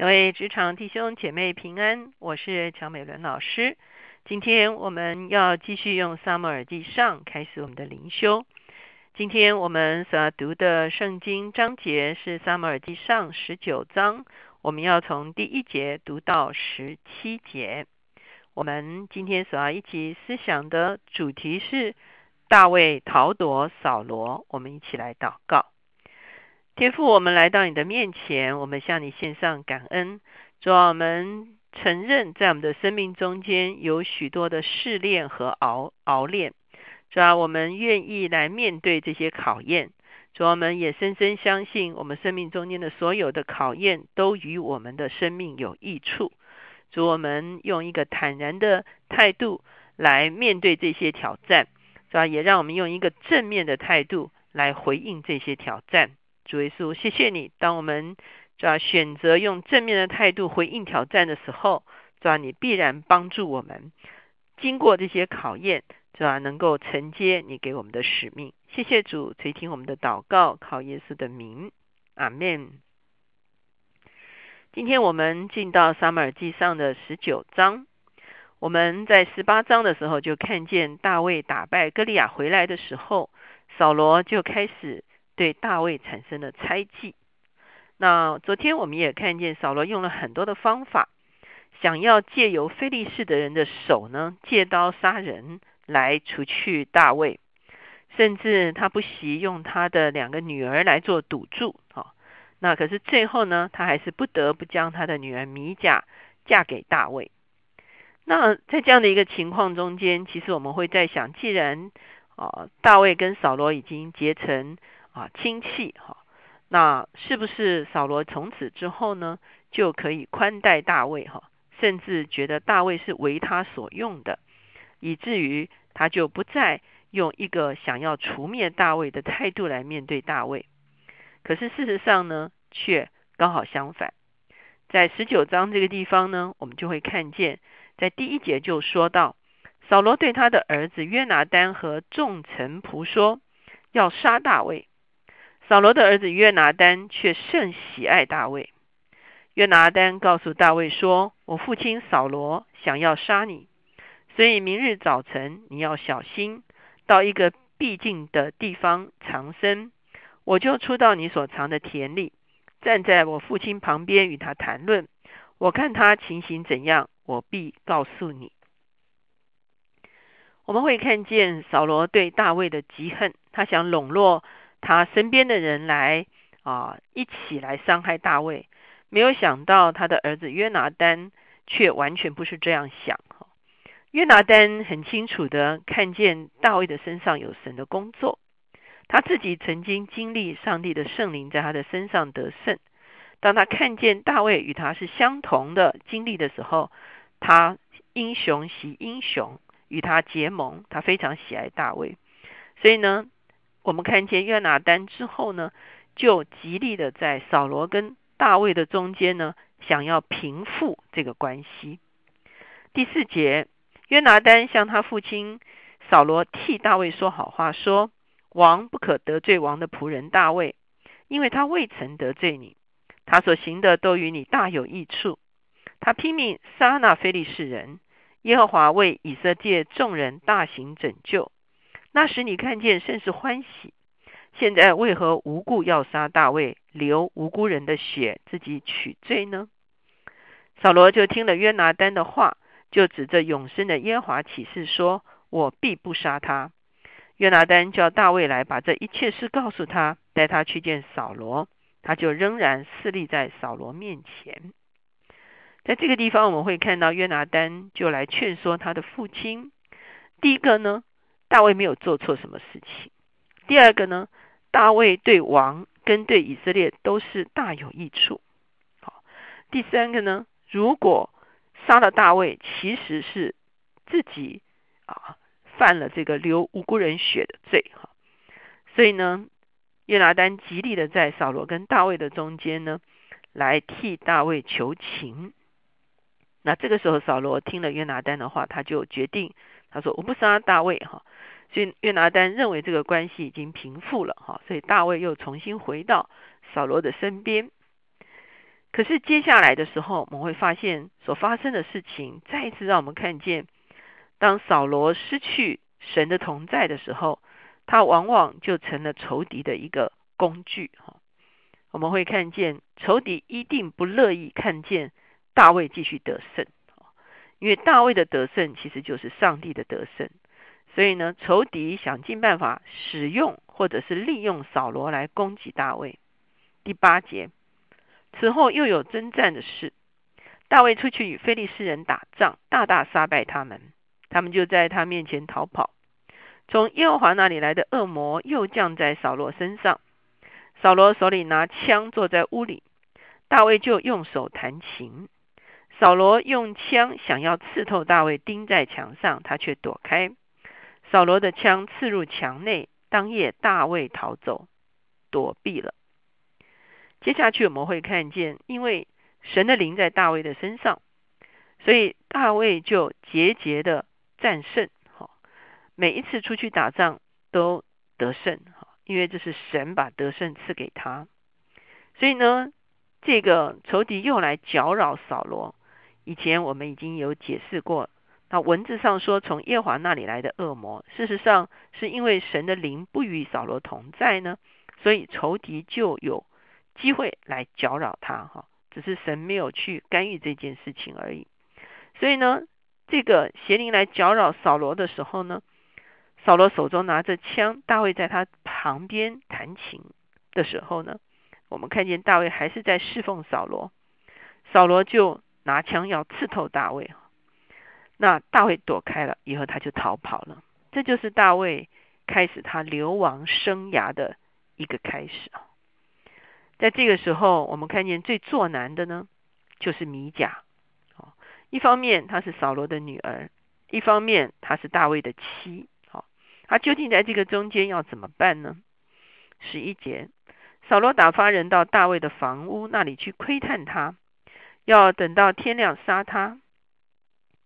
各位职场弟兄姐妹平安，我是乔美伦老师。今天我们要继续用撒母耳记上开始我们的灵修。今天我们所要读的圣经章节是撒母耳记上十九章，我们要从第一节读到十七节。我们今天所要一起思想的主题是大卫逃躲扫罗。我们一起来祷告。天父，我们来到你的面前，我们向你献上感恩。主啊，我们承认在我们的生命中间有许多的试炼和熬熬炼。主啊，我们愿意来面对这些考验。主啊，我们也深深相信，我们生命中间的所有的考验都与我们的生命有益处。主，我们用一个坦然的态度来面对这些挑战，是吧？也让我们用一个正面的态度来回应这些挑战。主耶稣，谢谢你。当我们主要选择用正面的态度回应挑战的时候，主要你必然帮助我们经过这些考验，主要能够承接你给我们的使命。谢谢主垂听我们的祷告，靠耶稣的名，阿门。今天我们进到撒母耳记上的十九章，我们在十八章的时候就看见大卫打败歌利亚回来的时候，扫罗就开始。对大卫产生了猜忌。那昨天我们也看见扫罗用了很多的方法，想要借由非利士的人的手呢，借刀杀人来除去大卫。甚至他不惜用他的两个女儿来做赌注。啊，那可是最后呢，他还是不得不将他的女儿米甲嫁给大卫。那在这样的一个情况中间，其实我们会在想，既然啊大卫跟扫罗已经结成。啊，亲戚哈，那是不是扫罗从此之后呢，就可以宽待大卫哈，甚至觉得大卫是为他所用的，以至于他就不再用一个想要除灭大卫的态度来面对大卫。可是事实上呢，却刚好相反。在十九章这个地方呢，我们就会看见，在第一节就说到，扫罗对他的儿子约拿丹和众臣仆说，要杀大卫。扫罗的儿子约拿丹却甚喜爱大卫。约拿丹告诉大卫说：“我父亲扫罗想要杀你，所以明日早晨你要小心，到一个僻静的地方藏身。我就出到你所藏的田里，站在我父亲旁边与他谈论。我看他情形怎样，我必告诉你。”我们会看见扫罗对大卫的嫉恨，他想笼络。他身边的人来啊，一起来伤害大卫。没有想到他的儿子约拿丹却完全不是这样想。约拿丹很清楚的看见大卫的身上有神的工作，他自己曾经经历上帝的圣灵在他的身上得胜。当他看见大卫与他是相同的经历的时候，他英雄惜英雄，与他结盟。他非常喜爱大卫，所以呢。我们看见约拿丹之后呢，就极力的在扫罗跟大卫的中间呢，想要平复这个关系。第四节，约拿丹向他父亲扫罗替大卫说好话，说：“王不可得罪王的仆人大卫，因为他未曾得罪你，他所行的都与你大有益处。他拼命杀那非利士人，耶和华为以色列众人大行拯救。”那时你看见甚是欢喜，现在为何无故要杀大卫，流无辜人的血，自己取罪呢？扫罗就听了约拿丹的话，就指着永生的耶和华起誓说：“我必不杀他。”约拿丹叫大卫来，把这一切事告诉他，带他去见扫罗，他就仍然侍立在扫罗面前。在这个地方，我们会看到约拿丹就来劝说他的父亲。第一个呢？大卫没有做错什么事情。第二个呢，大卫对王跟对以色列都是大有益处。好，第三个呢，如果杀了大卫，其实是自己啊犯了这个流无辜人血的罪哈。所以呢，约拿丹极力的在扫罗跟大卫的中间呢，来替大卫求情。那这个时候，扫罗听了约拿丹的话，他就决定，他说：“我不杀大卫哈。”所以约拿丹认为这个关系已经平复了哈，所以大卫又重新回到扫罗的身边。可是接下来的时候，我们会发现所发生的事情，再一次让我们看见，当扫罗失去神的同在的时候，他往往就成了仇敌的一个工具。哈，我们会看见仇敌一定不乐意看见大卫继续得胜，因为大卫的得胜其实就是上帝的得胜。所以呢，仇敌想尽办法使用或者是利用扫罗来攻击大卫。第八节。此后又有征战的事，大卫出去与非利士人打仗，大大杀败他们，他们就在他面前逃跑。从耶和华那里来的恶魔又降在扫罗身上，扫罗手里拿枪坐在屋里，大卫就用手弹琴。扫罗用枪想要刺透大卫，钉在墙上，他却躲开。扫罗的枪刺入墙内，当夜大卫逃走，躲避了。接下去我们会看见，因为神的灵在大卫的身上，所以大卫就节节的战胜。哈，每一次出去打仗都得胜。哈，因为这是神把得胜赐给他。所以呢，这个仇敌又来搅扰扫罗。以前我们已经有解释过，那文字上说从耶华那里来的恶魔，事实上是因为神的灵不与扫罗同在呢，所以仇敌就有。机会来搅扰他哈，只是神没有去干预这件事情而已。所以呢，这个邪灵来搅扰扫罗的时候呢，扫罗手中拿着枪，大卫在他旁边弹琴的时候呢，我们看见大卫还是在侍奉扫罗，扫罗就拿枪要刺透大卫，那大卫躲开了以后，他就逃跑了。这就是大卫开始他流亡生涯的一个开始啊。在这个时候，我们看见最作难的呢，就是米甲。哦，一方面她是扫罗的女儿，一方面她是大卫的妻。好，她究竟在这个中间要怎么办呢？十一节，扫罗打发人到大卫的房屋那里去窥探他，要等到天亮杀他。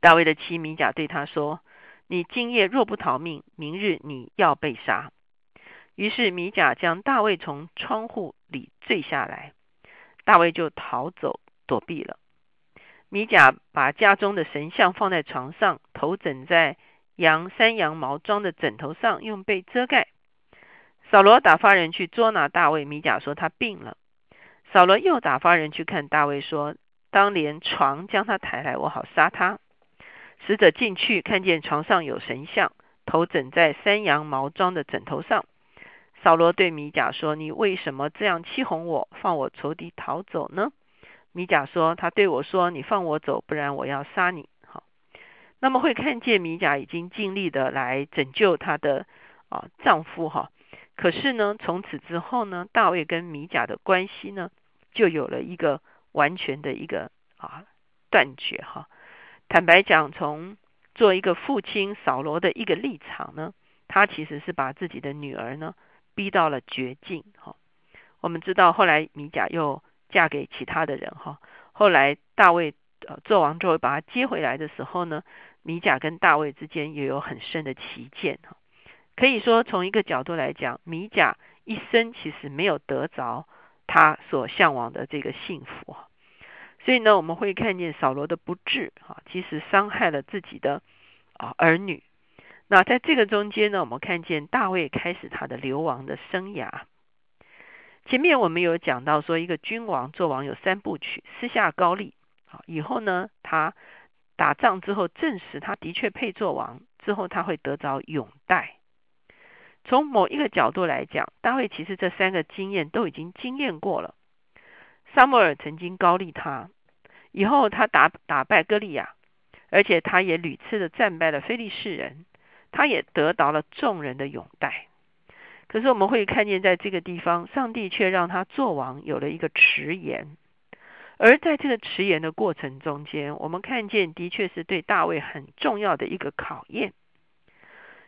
大卫的妻米甲对他说：“你今夜若不逃命，明日你要被杀。”于是米甲将大卫从窗户里坠下来，大卫就逃走躲避了。米甲把家中的神像放在床上，头枕在羊山羊毛装的枕头上，用被遮盖。扫罗打发人去捉拿大卫，米甲说他病了。扫罗又打发人去看大卫，说当连床将他抬来，我好杀他。使者进去，看见床上有神像，头枕在山羊毛装的枕头上。扫罗对米甲说：“你为什么这样欺哄我，放我仇敌逃走呢？”米甲说：“他对我说，你放我走，不然我要杀你。”好，那么会看见米甲已经尽力的来拯救她的啊丈夫哈。可是呢，从此之后呢，大卫跟米甲的关系呢，就有了一个完全的一个啊断绝哈。坦白讲，从做一个父亲扫罗的一个立场呢，他其实是把自己的女儿呢。逼到了绝境，哈。我们知道后来米甲又嫁给其他的人，哈。后来大卫呃做王之后把他接回来的时候呢，米甲跟大卫之间也有很深的歧见，哈。可以说从一个角度来讲，米甲一生其实没有得着他所向往的这个幸福，所以呢，我们会看见扫罗的不智，哈，其实伤害了自己的啊儿女。那在这个中间呢，我们看见大卫开始他的流亡的生涯。前面我们有讲到说，一个君王做王有三部曲：私下高丽，好以后呢，他打仗之后证实他的确配做王，之后他会得着永代。从某一个角度来讲，大卫其实这三个经验都已经经验过了。萨母尔曾经高丽他，以后他打打败歌利亚，而且他也屡次的战败了非利士人。他也得到了众人的拥戴，可是我们会看见，在这个地方，上帝却让他做王有了一个迟延。而在这个迟延的过程中间，我们看见的确是对大卫很重要的一个考验。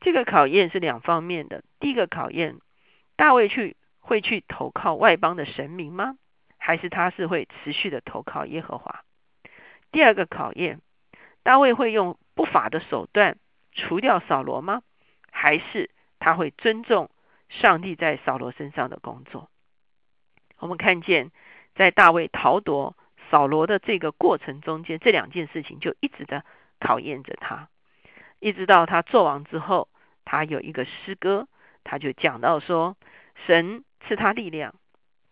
这个考验是两方面的。第一个考验，大卫去会去投靠外邦的神明吗？还是他是会持续的投靠耶和华？第二个考验，大卫会用不法的手段。除掉扫罗吗？还是他会尊重上帝在扫罗身上的工作？我们看见在大卫逃夺扫罗的这个过程中间，这两件事情就一直的考验着他，一直到他做王之后，他有一个诗歌，他就讲到说，神赐他力量，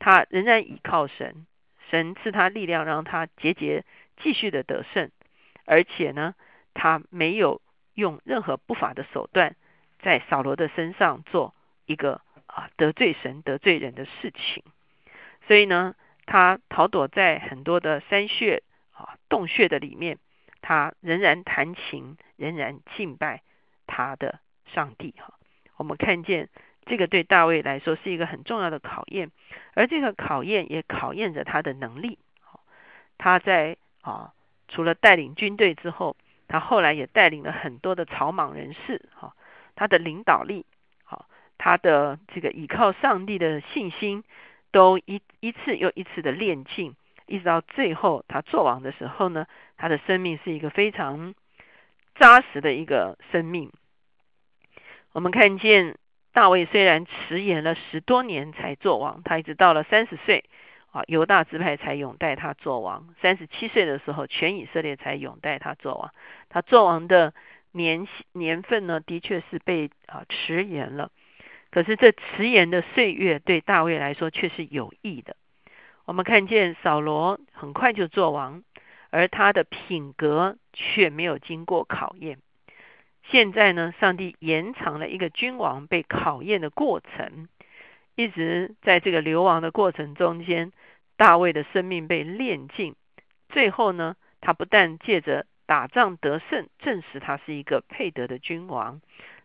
他仍然倚靠神，神赐他力量，让他节节继续的得胜，而且呢，他没有用任何不法的手段在扫罗的身上做一个啊得罪神、得罪人的事情，所以呢。他逃躲在很多的山穴啊洞穴的里面，他仍然弹琴，仍然敬拜他的上帝哈。我们看见这个对大卫来说是一个很重要的考验，而这个考验也考验着他的能力。他在啊除了带领军队之后，他后来也带领了很多的草莽人士哈。他的领导力，好，他的这个依靠上帝的信心。都一一次又一次的练尽，一直到最后他做王的时候呢，他的生命是一个非常扎实的一个生命。我们看见大卫虽然迟延了十多年才做王，他一直到了三十岁啊，犹大支派才拥戴他做王。三十七岁的时候，全以色列才拥戴他做王。他做王的年年份呢，的确是被啊迟延了。可是这迟延的岁月对大卫来说却是有益的。我们看见扫罗很快就做王，而他的品格却没有经过考验。现在呢，上帝延长了一个君王被考验的过程，一直在这个流亡的过程中间，大卫的生命被炼尽。最后呢，他不但借着打仗得胜，证实他是一个配得的君王，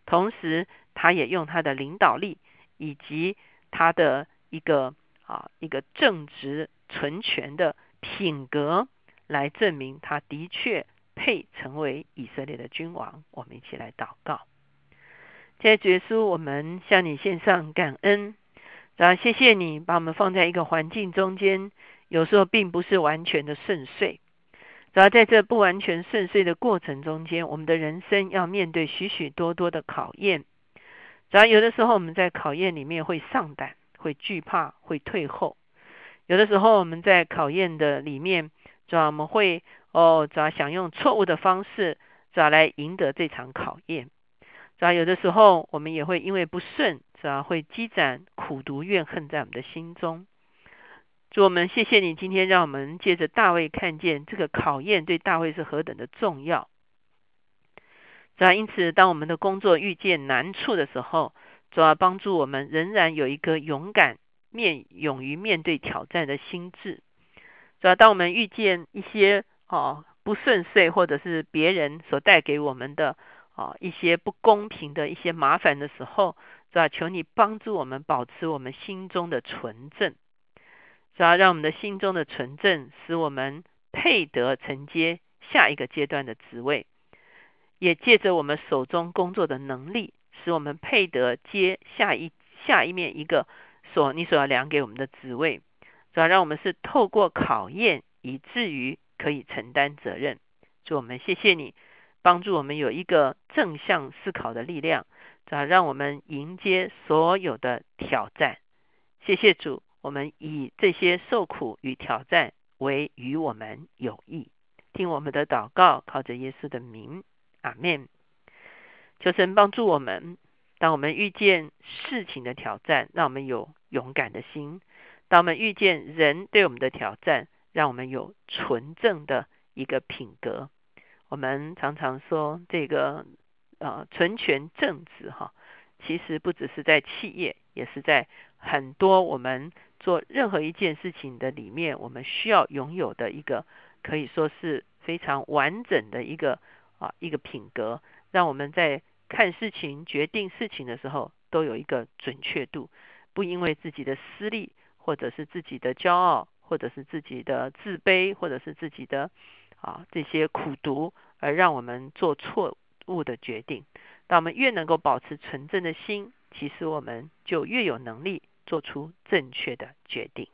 同时。他也用他的领导力以及他的一个啊一个正直纯全的品格来证明他的确配成为以色列的君王。我们一起来祷告。现在耶稣，我们向你献上感恩，然后谢谢你把我们放在一个环境中间，有时候并不是完全的顺遂。然后在这不完全顺遂的过程中间，我们的人生要面对许许多多的考验。主要有的时候我们在考验里面会上胆，会惧怕，会退后；有的时候我们在考验的里面，主要我们会哦，主要想用错误的方式，主要来赢得这场考验；主要有的时候我们也会因为不顺，主要会积攒苦毒怨恨在我们的心中。主我们谢谢你今天让我们借着大卫看见这个考验对大卫是何等的重要。主要因此，当我们的工作遇见难处的时候，主要帮助我们仍然有一个勇敢面、勇于面对挑战的心智。主要当我们遇见一些哦不顺遂，或者是别人所带给我们的哦一些不公平的一些麻烦的时候，主要求你帮助我们保持我们心中的纯正。主要让我们的心中的纯正，使我们配得承接下一个阶段的职位。也借着我们手中工作的能力，使我们配得接下一下一面一个所你所要量给我们的职位，主要让我们是透过考验，以至于可以承担责任。主我们谢谢你，帮助我们有一个正向思考的力量，主要让我们迎接所有的挑战。谢谢主，我们以这些受苦与挑战为与我们有益。听我们的祷告，靠着耶稣的名。阿门，求神帮助我们。当我们遇见事情的挑战，让我们有勇敢的心；当我们遇见人对我们的挑战，让我们有纯正的一个品格。我们常常说这个呃纯全正直哈，其实不只是在企业，也是在很多我们做任何一件事情的里面，我们需要拥有的一个可以说是非常完整的一个。啊，一个品格，让我们在看事情、决定事情的时候都有一个准确度，不因为自己的私利，或者是自己的骄傲，或者是自己的自卑，或者是自己的啊这些苦读，而让我们做错误的决定。当我们越能够保持纯正的心，其实我们就越有能力做出正确的决定。